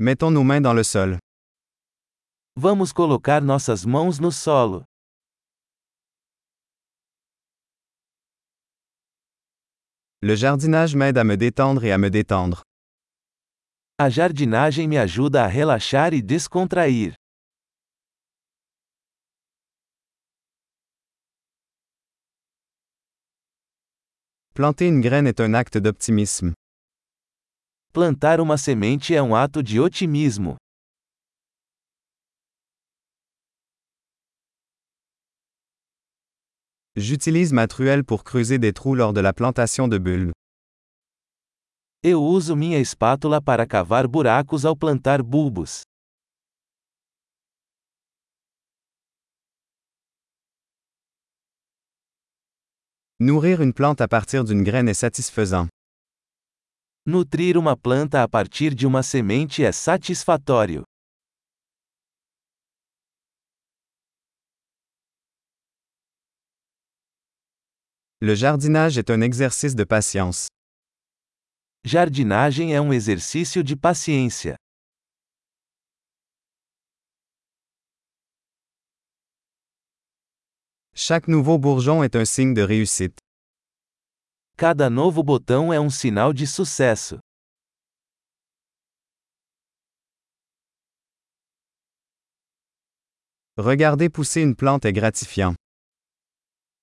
Mettons nos mains dans le sol. Vamos colocar nossas mãos no solo. Le jardinage m'aide à me détendre et à me détendre. A jardinagem me ajuda a relaxar e descontrair. Planter une graine est un acte d'optimisme. Plantar uma semente é um ato de otimismo. J'utilise ma truelle pour creuser des trous lors de la plantation de bulbes. Eu uso minha espátula para cavar buracos ao plantar bulbos. Nourrir une plante à partir d'une graine est satisfaisant. Nutrir uma planta a partir de uma semente é satisfatório. Le jardinage est un exercice de patience. Jardinagem é um exercício de paciência. Chaque nouveau bourgeon est un signe de réussite. Cada novo botão é um sinal de sucesso. Regarder pousser une plante est gratifiant.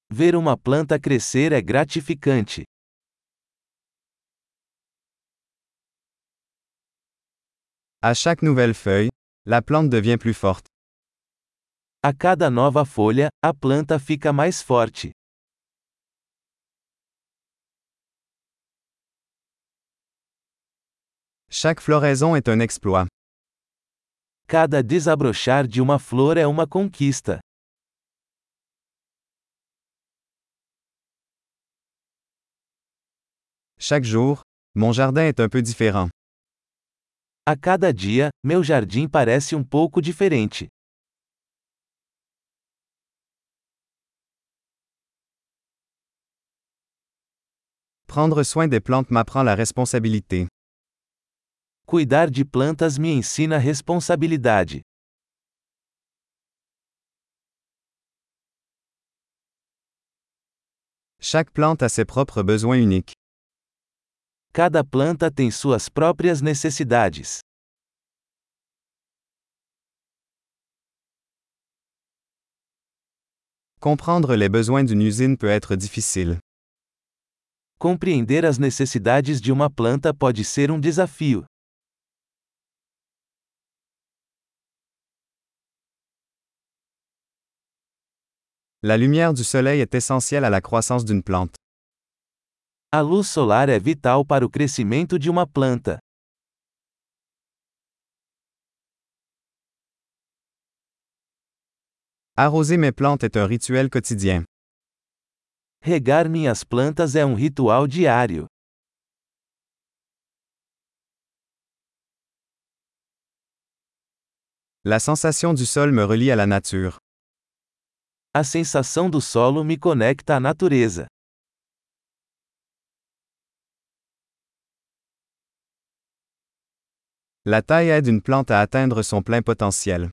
Ver uma planta crescer é gratificante. À chaque nouvelle feuille, la plante devient plus forte. A cada nova folha, a planta fica mais forte. Chaque floraison est un exploit. Cada desabrochar de uma flor é uma conquista. Chaque jour, mon jardin est un peu différent. A cada dia, meu jardim parece um pouco diferente. Prendre soin des plantes m'apprend la responsabilité. Cuidar de plantas me ensina responsabilidade. Chaque plante a ses propres besoins uniques. Cada planta tem suas próprias necessidades. Comprendre les besoins d'une usine peut être difficile. Compreender as necessidades de uma planta pode ser um desafio. La lumière du soleil est essentielle à la croissance d'une plante. A luz solar é vital para o crescimento de uma planta. Arroser mes plantes est un rituel quotidien. Regar minhas plantas é um ritual diário. La sensation du sol me relie à la nature. A sensação do solo me conecta à natureza. La taille aide une plante à atteindre son plein potentiel.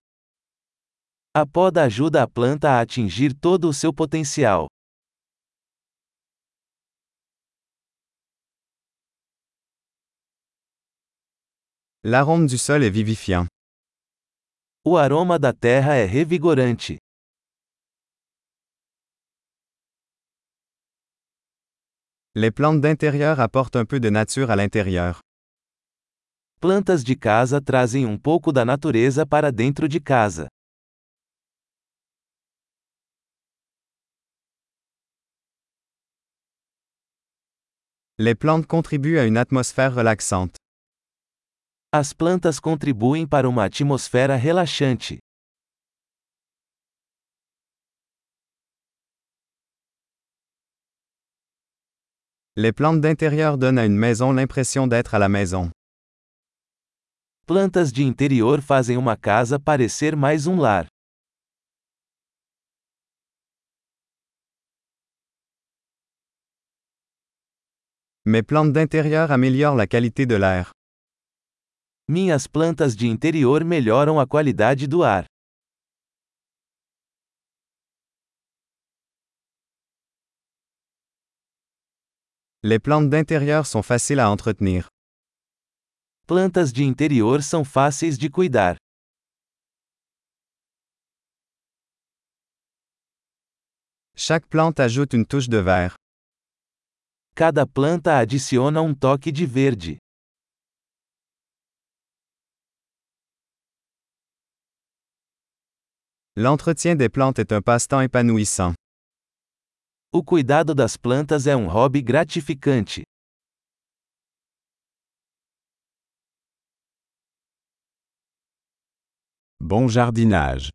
A poda ajuda a planta a atingir todo o seu potencial. L'arôme du sol est vivifiant. O aroma da terra é revigorante. Les plantes d'intérieur apportent un peu de nature à l'intérieur. Plantas de casa trazem um pouco da natureza para dentro de casa. Les plantes contribuent à une atmosphère relaxante. As plantas contribuem para uma atmosfera relaxante. Les plantes d'intérieur donnent à une maison l'impression d'être à la maison. Plantas de interior fazem uma casa parecer mais um lar. Mes plantes d'intérieur améliorent la qualité de l'air. Minhas plantas de interior melhoram a qualidade do ar. Les plantes d'intérieur sont faciles à entretenir. Plantas de interior são fáceis de cuidar. Chaque plante ajoute une touche de vert. Cada planta adiciona um toque de verde. L'entretien des plantes est un passe-temps épanouissant. O cuidado das plantas é um hobby gratificante. Bon jardinage.